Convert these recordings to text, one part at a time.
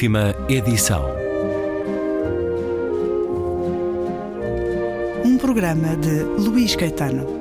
Última edição. Um programa de Luís Caetano.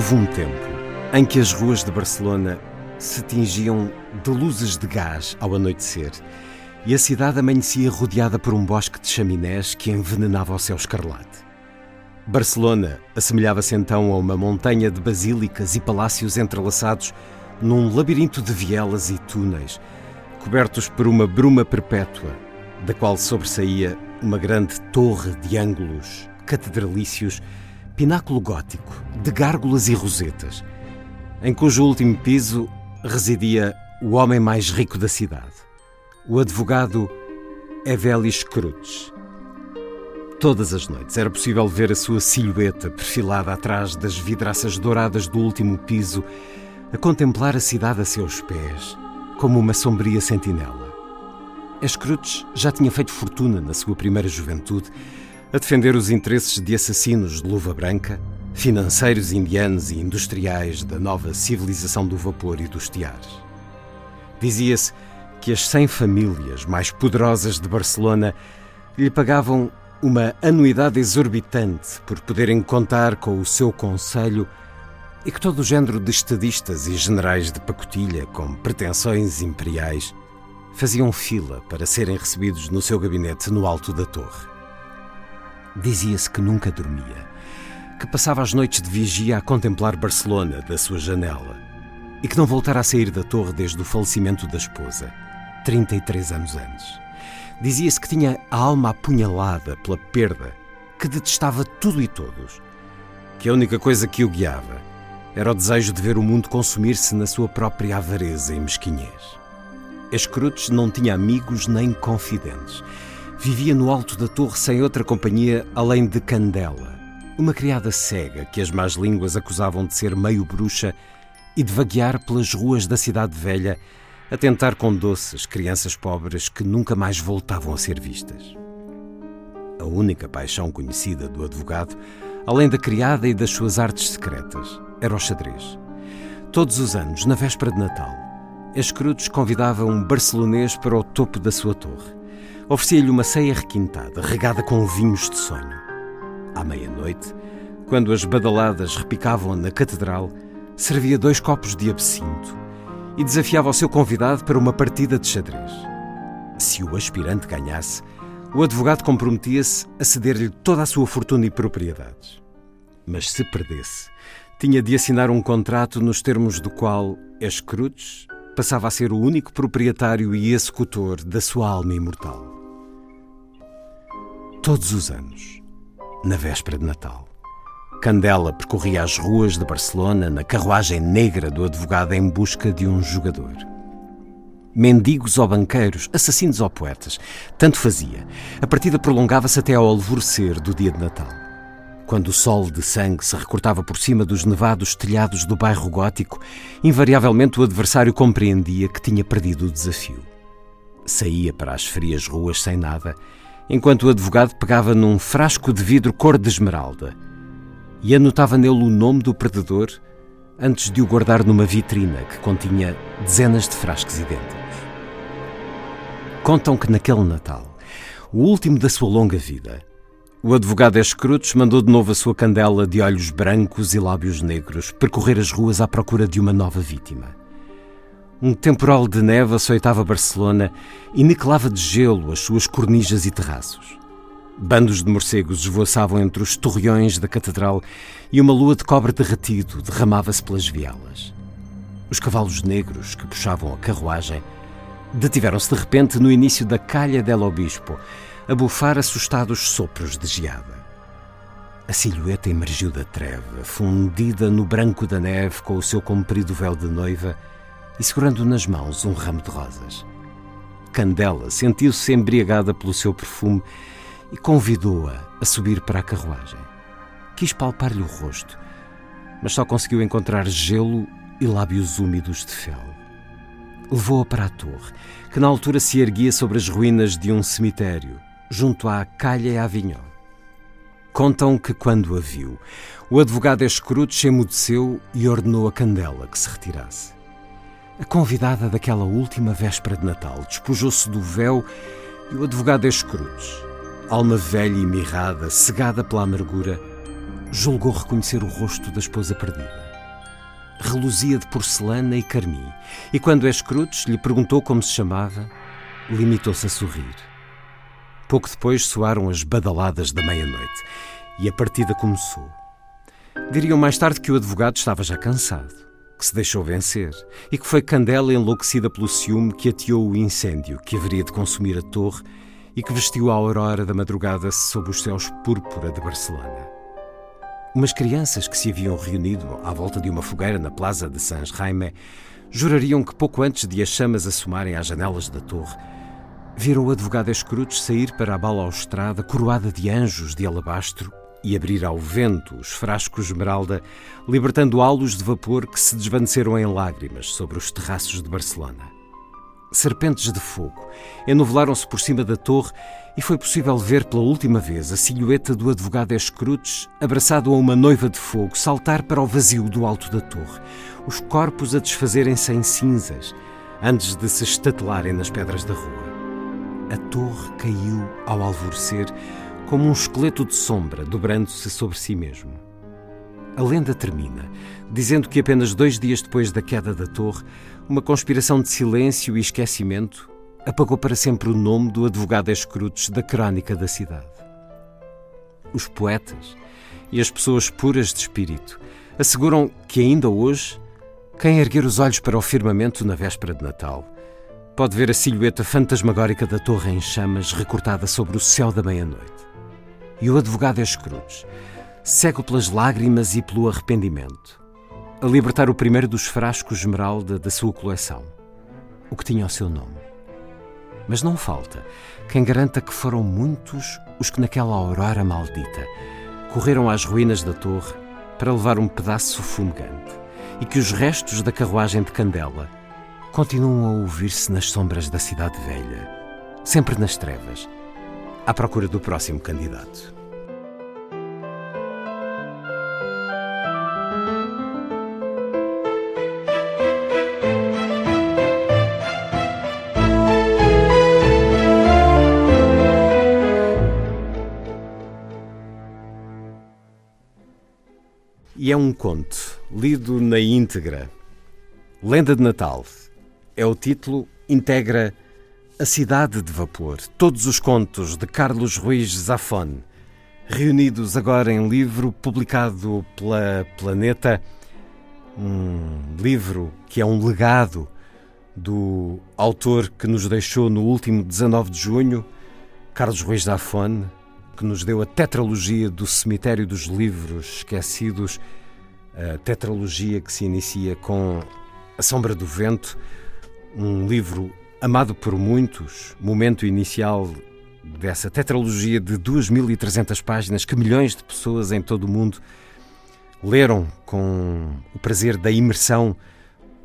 Houve um tempo em que as ruas de Barcelona se tingiam de luzes de gás ao anoitecer e a cidade amanhecia rodeada por um bosque de chaminés que envenenava o céu escarlate. Barcelona assemelhava-se então a uma montanha de basílicas e palácios entrelaçados num labirinto de vielas e túneis, cobertos por uma bruma perpétua, da qual sobressaía uma grande torre de ângulos catedralícios pináculo gótico, de gárgulas e rosetas, em cujo último piso residia o homem mais rico da cidade, o advogado Evelis Cruz. Todas as noites era possível ver a sua silhueta perfilada atrás das vidraças douradas do último piso, a contemplar a cidade a seus pés, como uma sombria sentinela. Escrutes já tinha feito fortuna na sua primeira juventude a defender os interesses de assassinos de luva branca, financeiros indianos e industriais da nova civilização do vapor e dos tiares. Dizia-se que as 100 famílias mais poderosas de Barcelona lhe pagavam uma anuidade exorbitante por poderem contar com o seu conselho e que todo o género de estadistas e generais de pacotilha com pretensões imperiais faziam fila para serem recebidos no seu gabinete no alto da torre. Dizia-se que nunca dormia, que passava as noites de vigia a contemplar Barcelona da sua janela e que não voltara a sair da torre desde o falecimento da esposa, 33 anos antes. Dizia-se que tinha a alma apunhalada pela perda, que detestava tudo e todos, que a única coisa que o guiava era o desejo de ver o mundo consumir-se na sua própria avareza e mesquinhez. Escrutes não tinha amigos nem confidentes vivia no alto da torre sem outra companhia além de Candela, uma criada cega que as más línguas acusavam de ser meio bruxa e de vaguear pelas ruas da cidade velha a tentar com doces crianças pobres que nunca mais voltavam a ser vistas. A única paixão conhecida do advogado, além da criada e das suas artes secretas, era o xadrez. Todos os anos, na véspera de Natal, Escrutos convidava um barcelonês para o topo da sua torre oferecia-lhe uma ceia requintada, regada com vinhos de sonho. À meia-noite, quando as badaladas repicavam na catedral, servia dois copos de absinto e desafiava o seu convidado para uma partida de xadrez. Se o aspirante ganhasse, o advogado comprometia-se a ceder-lhe toda a sua fortuna e propriedades. Mas se perdesse, tinha de assinar um contrato nos termos do qual Escrutes passava a ser o único proprietário e executor da sua alma imortal. Todos os anos, na véspera de Natal, Candela percorria as ruas de Barcelona na carruagem negra do advogado em busca de um jogador. Mendigos ou banqueiros, assassinos ou poetas, tanto fazia. A partida prolongava-se até ao alvorecer do dia de Natal. Quando o sol de sangue se recortava por cima dos nevados telhados do bairro gótico, invariavelmente o adversário compreendia que tinha perdido o desafio. Saía para as frias ruas sem nada enquanto o advogado pegava num frasco de vidro cor de esmeralda e anotava nele o nome do perdedor antes de o guardar numa vitrina que continha dezenas de frascos idênticos. Contam que naquele Natal, o último da sua longa vida, o advogado Escrutos mandou de novo a sua candela de olhos brancos e lábios negros percorrer as ruas à procura de uma nova vítima. Um temporal de neve açoitava Barcelona e niquelava de gelo as suas cornijas e terraços. Bandos de morcegos esvoaçavam entre os torreões da catedral e uma lua de cobre derretido derramava-se pelas vielas. Os cavalos negros que puxavam a carruagem detiveram-se de repente no início da calha del Obispo, a bufar assustados sopros de geada. A silhueta emergiu da treva, fundida no branco da neve com o seu comprido véu de noiva e segurando nas mãos um ramo de rosas. Candela sentiu-se embriagada pelo seu perfume e convidou-a a subir para a carruagem. Quis palpar-lhe o rosto, mas só conseguiu encontrar gelo e lábios úmidos de fel. Levou-a para a torre, que na altura se erguia sobre as ruínas de um cemitério, junto à Calha e Avignon. Contam que, quando a viu, o advogado Escrutes emudeceu e ordenou a Candela que se retirasse. A convidada daquela última véspera de Natal despojou-se do véu e o advogado Escrutes, alma velha e mirrada, cegada pela amargura, julgou reconhecer o rosto da esposa perdida. Reluzia de porcelana e carmim, e quando Escrutes lhe perguntou como se chamava, limitou-se a sorrir. Pouco depois soaram as badaladas da meia-noite e a partida começou. Diriam mais tarde que o advogado estava já cansado, que se deixou vencer e que foi Candela enlouquecida pelo ciúme que ateou o incêndio que haveria de consumir a torre e que vestiu a aurora da madrugada sob os céus púrpura de Barcelona. Umas crianças que se haviam reunido à volta de uma fogueira na Plaza de Sans Jaime jurariam que pouco antes de as chamas assomarem às janelas da torre, viram o advogado Escrutes sair para a balaustrada coroada de anjos de alabastro e abrir ao vento os frascos esmeralda, libertando halos de vapor que se desvaneceram em lágrimas sobre os terraços de Barcelona. Serpentes de fogo enovelaram-se por cima da torre e foi possível ver pela última vez a silhueta do advogado Escrutes abraçado a uma noiva de fogo saltar para o vazio do alto da torre, os corpos a desfazerem-se em cinzas antes de se estatelarem nas pedras da rua a torre caiu ao alvorecer como um esqueleto de sombra dobrando-se sobre si mesmo. A lenda termina dizendo que apenas dois dias depois da queda da torre, uma conspiração de silêncio e esquecimento apagou para sempre o nome do advogado Escrutes da crónica da cidade. Os poetas e as pessoas puras de espírito asseguram que ainda hoje, quem erguer os olhos para o firmamento na véspera de Natal pode ver a silhueta fantasmagórica da torre em chamas recortada sobre o céu da meia-noite. E o advogado Escrutes, cego pelas lágrimas e pelo arrependimento, a libertar o primeiro dos frascos esmeralda da sua coleção, o que tinha o seu nome. Mas não falta quem garanta que foram muitos os que naquela aurora maldita correram às ruínas da torre para levar um pedaço fumegante e que os restos da carruagem de Candela continuam a ouvir-se nas sombras da cidade velha, sempre nas trevas, à procura do próximo candidato. E é um conto, lido na íntegra. Lenda de Natal, é o título, integra A Cidade de Vapor, todos os contos de Carlos Ruiz Zafón, reunidos agora em livro publicado pela Planeta, um livro que é um legado do autor que nos deixou no último 19 de junho, Carlos Ruiz Zafón, que nos deu a tetralogia do Cemitério dos Livros Esquecidos, a tetralogia que se inicia com A Sombra do Vento, um livro amado por muitos, momento inicial dessa tetralogia de 2.300 páginas que milhões de pessoas em todo o mundo leram com o prazer da imersão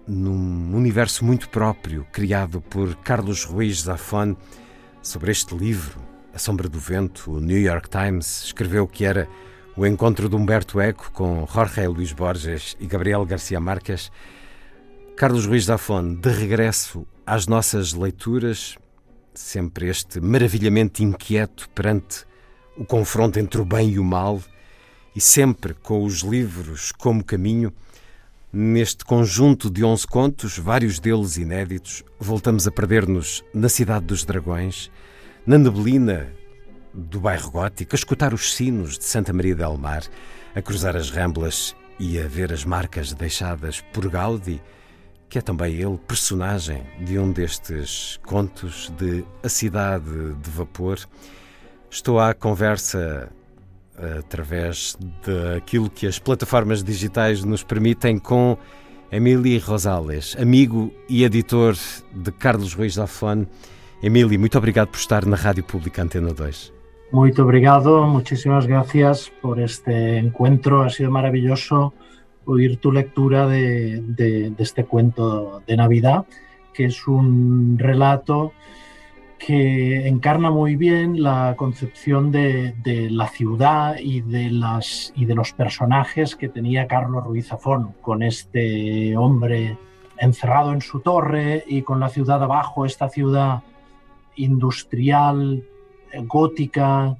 num universo muito próprio criado por Carlos Ruiz Zafón sobre este livro, A Sombra do Vento. O New York Times escreveu que era o encontro de Humberto Eco com Jorge Luís Borges e Gabriel Garcia Marques Carlos Ruiz Zafón, de regresso às nossas leituras, sempre este maravilhamento inquieto perante o confronto entre o bem e o mal, e sempre com os livros como caminho, neste conjunto de onze contos, vários deles inéditos, voltamos a perder-nos na Cidade dos Dragões, na neblina do bairro gótico, a escutar os sinos de Santa Maria del Mar, a cruzar as ramblas e a ver as marcas deixadas por Gaudi que é também ele personagem de um destes contos de A Cidade de Vapor. Estou à conversa através daquilo que as plataformas digitais nos permitem com Emílio Rosales, amigo e editor de Carlos Ruiz Zafón. Emílio, muito obrigado por estar na Rádio Pública Antena 2. Muito obrigado, muchísimas gracias por este encuentro, ha sido maravilloso oír tu lectura de, este cuento de Navidad, que es un relato que encarna muy bien la concepción de, la ciudad y de, y de los personajes que tenía Carlos Ruiz Zafón, con este hombre encerrado en su torre y con la ciudad abajo, esta ciudad industrial, gótica,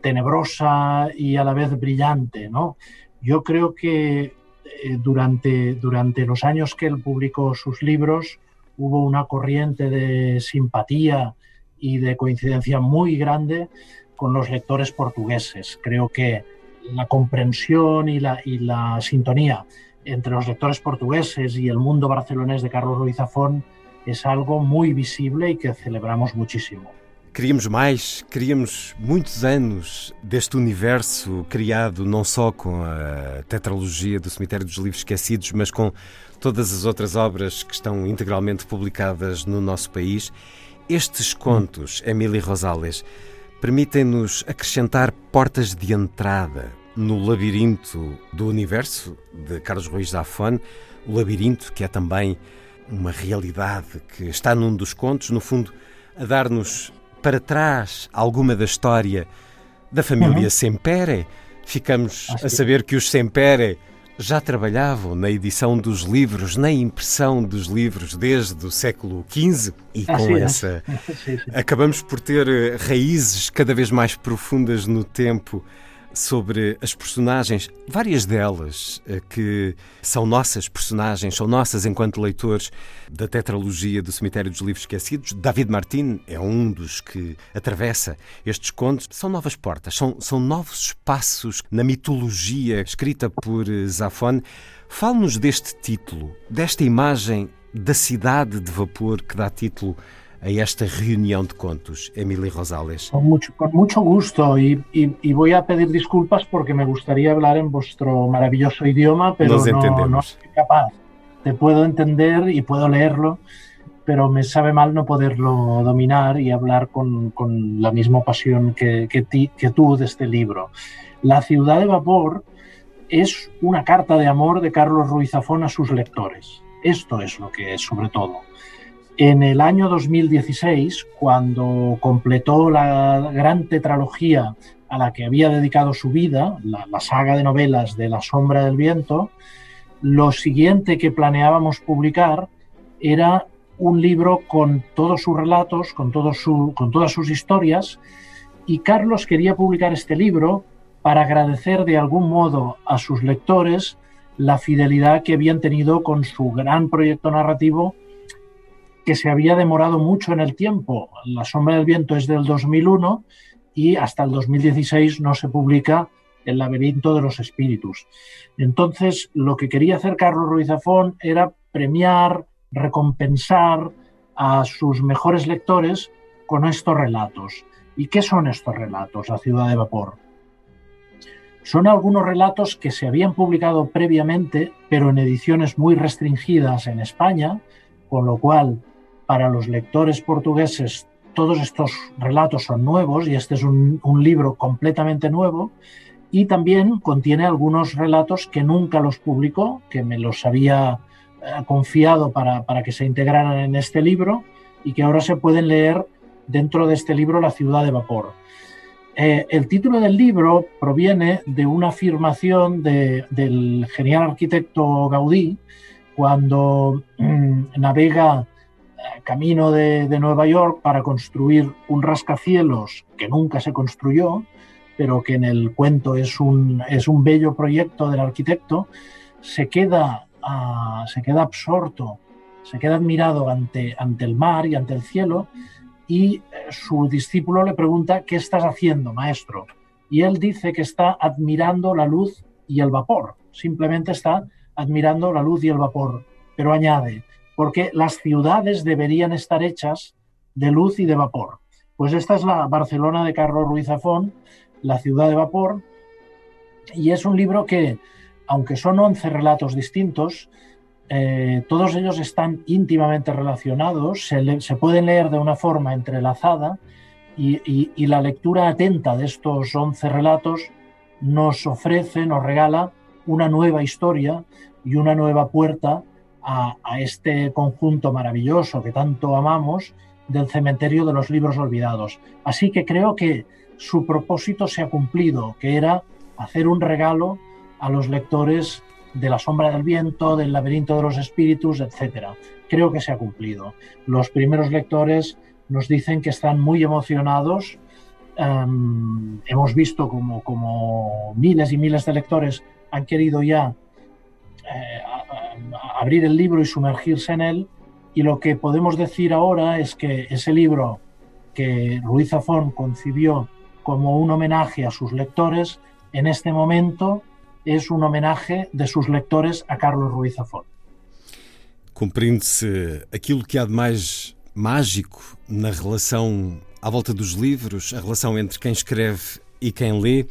tenebrosa y a la vez brillante. ¿no? Yo creo que eh, durante, durante los años que él publicó sus libros, hubo una corriente de simpatía y de coincidencia muy grande con los lectores portugueses. Creo que la comprensión y la, y la sintonía entre los lectores portugueses y el mundo barcelonés de Carlos Ruiz Zafón es algo muy visible y que celebramos muchísimo. Queríamos mais, queríamos muitos anos deste universo criado não só com a tetralogia do Cemitério dos Livros Esquecidos, mas com todas as outras obras que estão integralmente publicadas no nosso país. Estes contos, Emília Rosales, permitem-nos acrescentar portas de entrada no labirinto do universo de Carlos Ruiz Zafón, o labirinto que é também uma realidade que está num dos contos, no fundo, a dar-nos para trás alguma da história da família uhum. Sempere. Ficamos a saber que os Sempere já trabalhavam na edição dos livros, na impressão dos livros desde o século XV e ah, com essa acabamos por ter eh, raízes cada vez mais profundas no tempo sobre as personagens, várias delas eh, que são nossas personagens, são nossas enquanto leitores da tetralogia do Cemitério dos Livros Esquecidos. David Martin é um dos que atravessa estes contos. São novas portas, são, são novos espaços na mitologia escrita por eh, Zafón. Fale-nos deste título, desta imagem da cidade de vapor que dá título a esta reunión de contos, Emily Rosales. Con mucho, con mucho gusto y, y, y, voy a pedir disculpas porque me gustaría hablar en vuestro maravilloso idioma, pero no, no soy capaz. Te puedo entender y puedo leerlo, pero me sabe mal no poderlo dominar y hablar con, con la misma pasión que, que, ti, que tú de este libro. La ciudad de vapor es una carta de amor de Carlos Ruiz Zafón a sus lectores. Esto es lo que es, sobre todo. En el año 2016, cuando completó la gran tetralogía a la que había dedicado su vida, la, saga de novelas de La sombra del viento, lo siguiente que planeábamos publicar era un libro con todos sus relatos, con todas sus historias, y Carlos quería publicar este libro para agradecer de algún modo a sus lectores la fidelidad que habían tenido con su gran proyecto narrativo que se había demorado mucho en el tiempo. La sombra del viento es del 2001 y hasta el 2016 no se publica El laberinto de los espíritus. Entonces, lo que quería hacer Carlos Ruiz Zafón era premiar, recompensar a sus mejores lectores con estos relatos. ¿Y qué son estos relatos? La ciudad de vapor. Son algunos relatos que se habían publicado previamente, pero en ediciones muy restringidas en España, con lo cual para los lectores portugueses todos estos relatos son nuevos y este es un, libro completamente nuevo y también contiene algunos relatos que nunca los publicó, que me los había eh, confiado para, para, que se integraran en este libro y que ahora se pueden leer dentro de este libro La ciudad de vapor. Eh, el título del libro proviene de una afirmación de, del genial arquitecto Gaudí cuando mmm, navega camino de, Nueva York para construir un rascacielos que nunca se construyó, pero que en el cuento es un, es un bello proyecto del arquitecto, se queda, uh, se queda absorto, se queda admirado ante, ante el mar y ante el cielo, y eh, su discípulo le pregunta, ¿qué estás haciendo, maestro? Y él dice que está admirando la luz y el vapor, simplemente está admirando la luz y el vapor pero añade, porque las ciudades deberían estar hechas de luz y de vapor. Pues esta es la Barcelona de Carlos Ruiz Zafón, La ciudad de vapor, y es un libro que, aunque son 11 relatos distintos, eh, todos ellos están íntimamente relacionados, se, pueden leer de una forma entrelazada y, la lectura atenta de estos 11 relatos nos ofrece, nos regala una nueva historia y una nueva puerta a, este conjunto maravilloso que tanto amamos del cementerio de los libros olvidados. Así que creo que su propósito se ha cumplido, que era hacer un regalo a los lectores de La sombra del viento, del laberinto de los espíritus, etc. Creo que se ha cumplido. Los primeros lectores nos dicen que están muy emocionados. Em, hemos visto como, como, miles y miles de lectores han querido ya eh, abrir el libro y sumergirse en él. Y lo que podemos decir ahora es que ese libro que Ruiz Zafón concibió como un homenaje a sus lectores, en este momento es un homenaje de sus lectores a Carlos Ruiz Zafón. Compreende-se aquilo que há de mais mágico na relação à volta dos livros, a relação entre quem escreve e quem lê.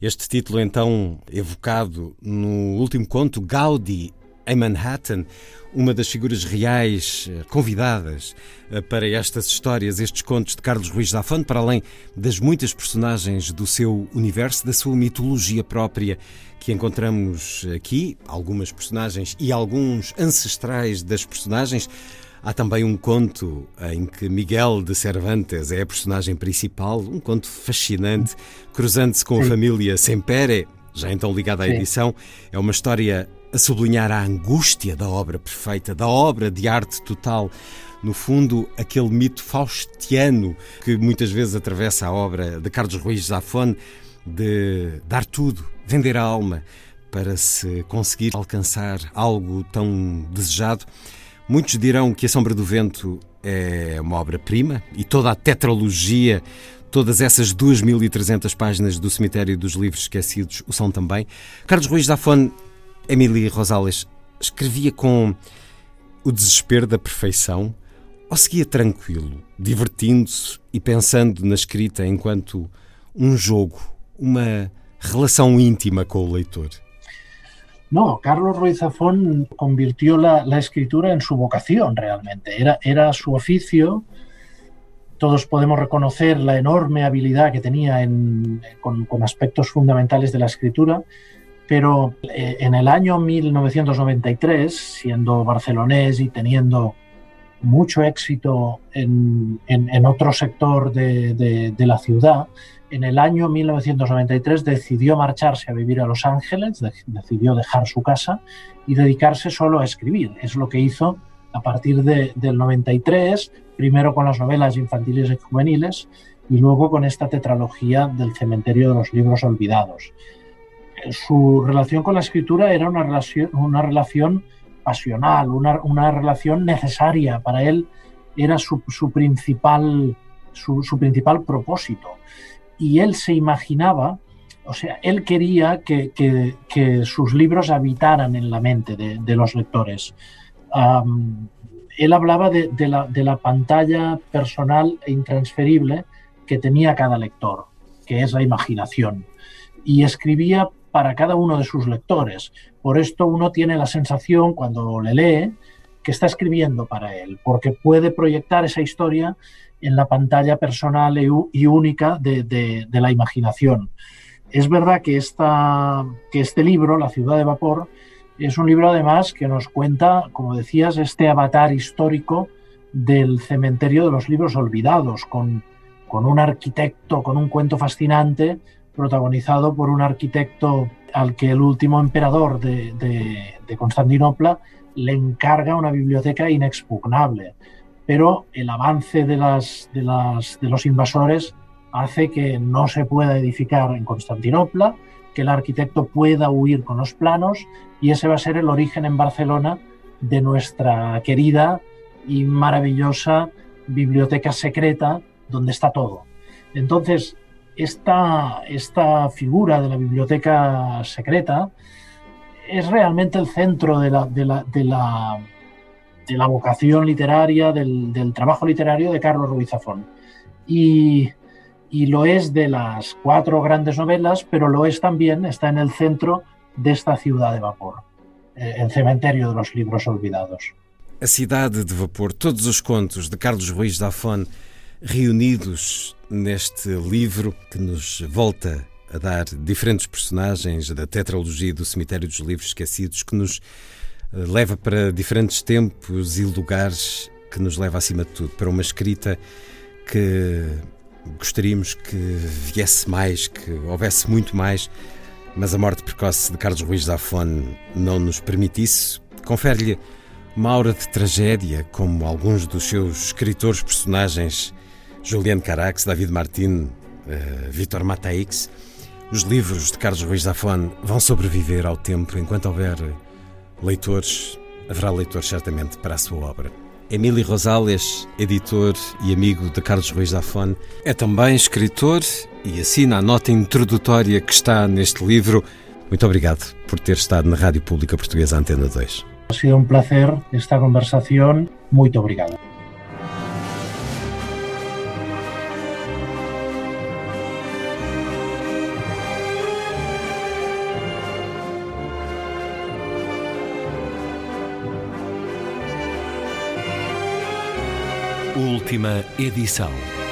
Este título, então, evocado no último conto, Gaudi em Manhattan, uma das figuras reais eh, convidadas eh, para estas histórias, estes contos de Carlos Ruiz Zafón, para além das muitas personagens do seu universo, da sua mitologia própria que encontramos aqui, algumas personagens e alguns ancestrais das personagens. Há também um conto em que Miguel de Cervantes é a personagem principal, um conto fascinante, cruzando-se com a família Sempere, já então ligada à edição. É uma história a sublinhar a angústia da obra perfeita, da obra de arte total. No fundo, aquele mito faustiano que muitas vezes atravessa a obra de Carlos Ruiz Zafón de dar tudo, vender a alma para se conseguir alcançar algo tão desejado. Muitos dirão que A Sombra do Vento é uma obra-prima e toda a tetralogia, todas essas 2.300 páginas do Cemitério dos Livros Esquecidos o são também. Carlos Ruiz Zafón Emily Rosales escrevia com o desespero da perfeição ou seguia tranquilo, divertindo-se e pensando na escrita enquanto um jogo, uma relação íntima com o leitor? No, Carlos Ruiz Zafón convirtió la, la, escritura en su vocación realmente. Era, era su oficio. Todos podemos reconocer la enorme habilidad que tenía en, con, con aspectos fundamentales de la escritura, pero eh, en el año 1993, siendo barcelonés y teniendo mucho éxito en, otro sector de, la ciudad, en el año 1993 decidió marcharse a vivir a Los Ángeles, decidió dejar su casa y dedicarse solo a escribir. Es lo que hizo a partir del 93, primero con las novelas infantiles y juveniles y luego con esta tetralogía del cementerio de los libros olvidados su relación con la escritura era una relación, una relación pasional, una, una relación necesaria. Para él era su, principal, su, su, principal propósito. Y él se imaginaba, o sea, él quería que, que, que sus libros habitaran en la mente de, de los lectores. Él hablaba de, de, la, de la pantalla personal e intransferible que tenía cada lector, que es la imaginación. Y escribía para cada uno de sus lectores. Por esto uno tiene la sensación cuando le lee que está escribiendo para él, porque puede proyectar esa historia en la pantalla personal y única de, la imaginación. Es verdad que, este libro, La ciudad de vapor, es un libro además que nos cuenta, como decías, este avatar histórico del cementerio de los libros olvidados, con un arquitecto, con un cuento fascinante, protagonizado por un arquitecto al que el último emperador de, Constantinopla le encarga una biblioteca inexpugnable. Pero el avance de, las, de, las, de los invasores hace que no se pueda edificar en Constantinopla, que el arquitecto pueda huir con los planos y ese va a ser el origen en Barcelona de nuestra querida y maravillosa biblioteca secreta donde está todo. Entonces, esta, esta figura de la biblioteca secreta es realmente el centro de la, de la, la vocación literaria, del, trabajo literario de Carlos Ruiz Zafón. Y, lo es de las cuatro grandes novelas, pero lo es también, está en el centro de esta ciudad de vapor, eh, el cementerio de los libros olvidados. A Cidade de Vapor, todos os contos de Carlos Ruiz Zafón reunidos neste livro que nos volta a dar diferentes personagens da tetralogia do Cemitério dos Livros Esquecidos, que nos eh, leva para diferentes tempos e lugares, que nos leva acima de tudo para uma escrita que gostaríamos que viesse mais, que houvesse muito mais, mas a morte precoce de Carlos Ruiz Zafón não nos permite isso. Confere-lhe uma aura de tragédia, como alguns dos seus escritores personagens, Juliano Carax, David Martin, uh, Vitor Mataix, os livros de Carlos Ruiz Zafón vão sobreviver ao tempo enquanto houver leitores, haverá leitores certamente para a sua obra. Emílio Rosales, editor e amigo de Carlos Ruiz Zafón, é também escritor e assina a nota introdutória que está neste livro. Muito obrigado por ter estado na Rádio Pública Portuguesa Antena 2. Ha sido um placer esta conversação. Muito obrigado. Última edição.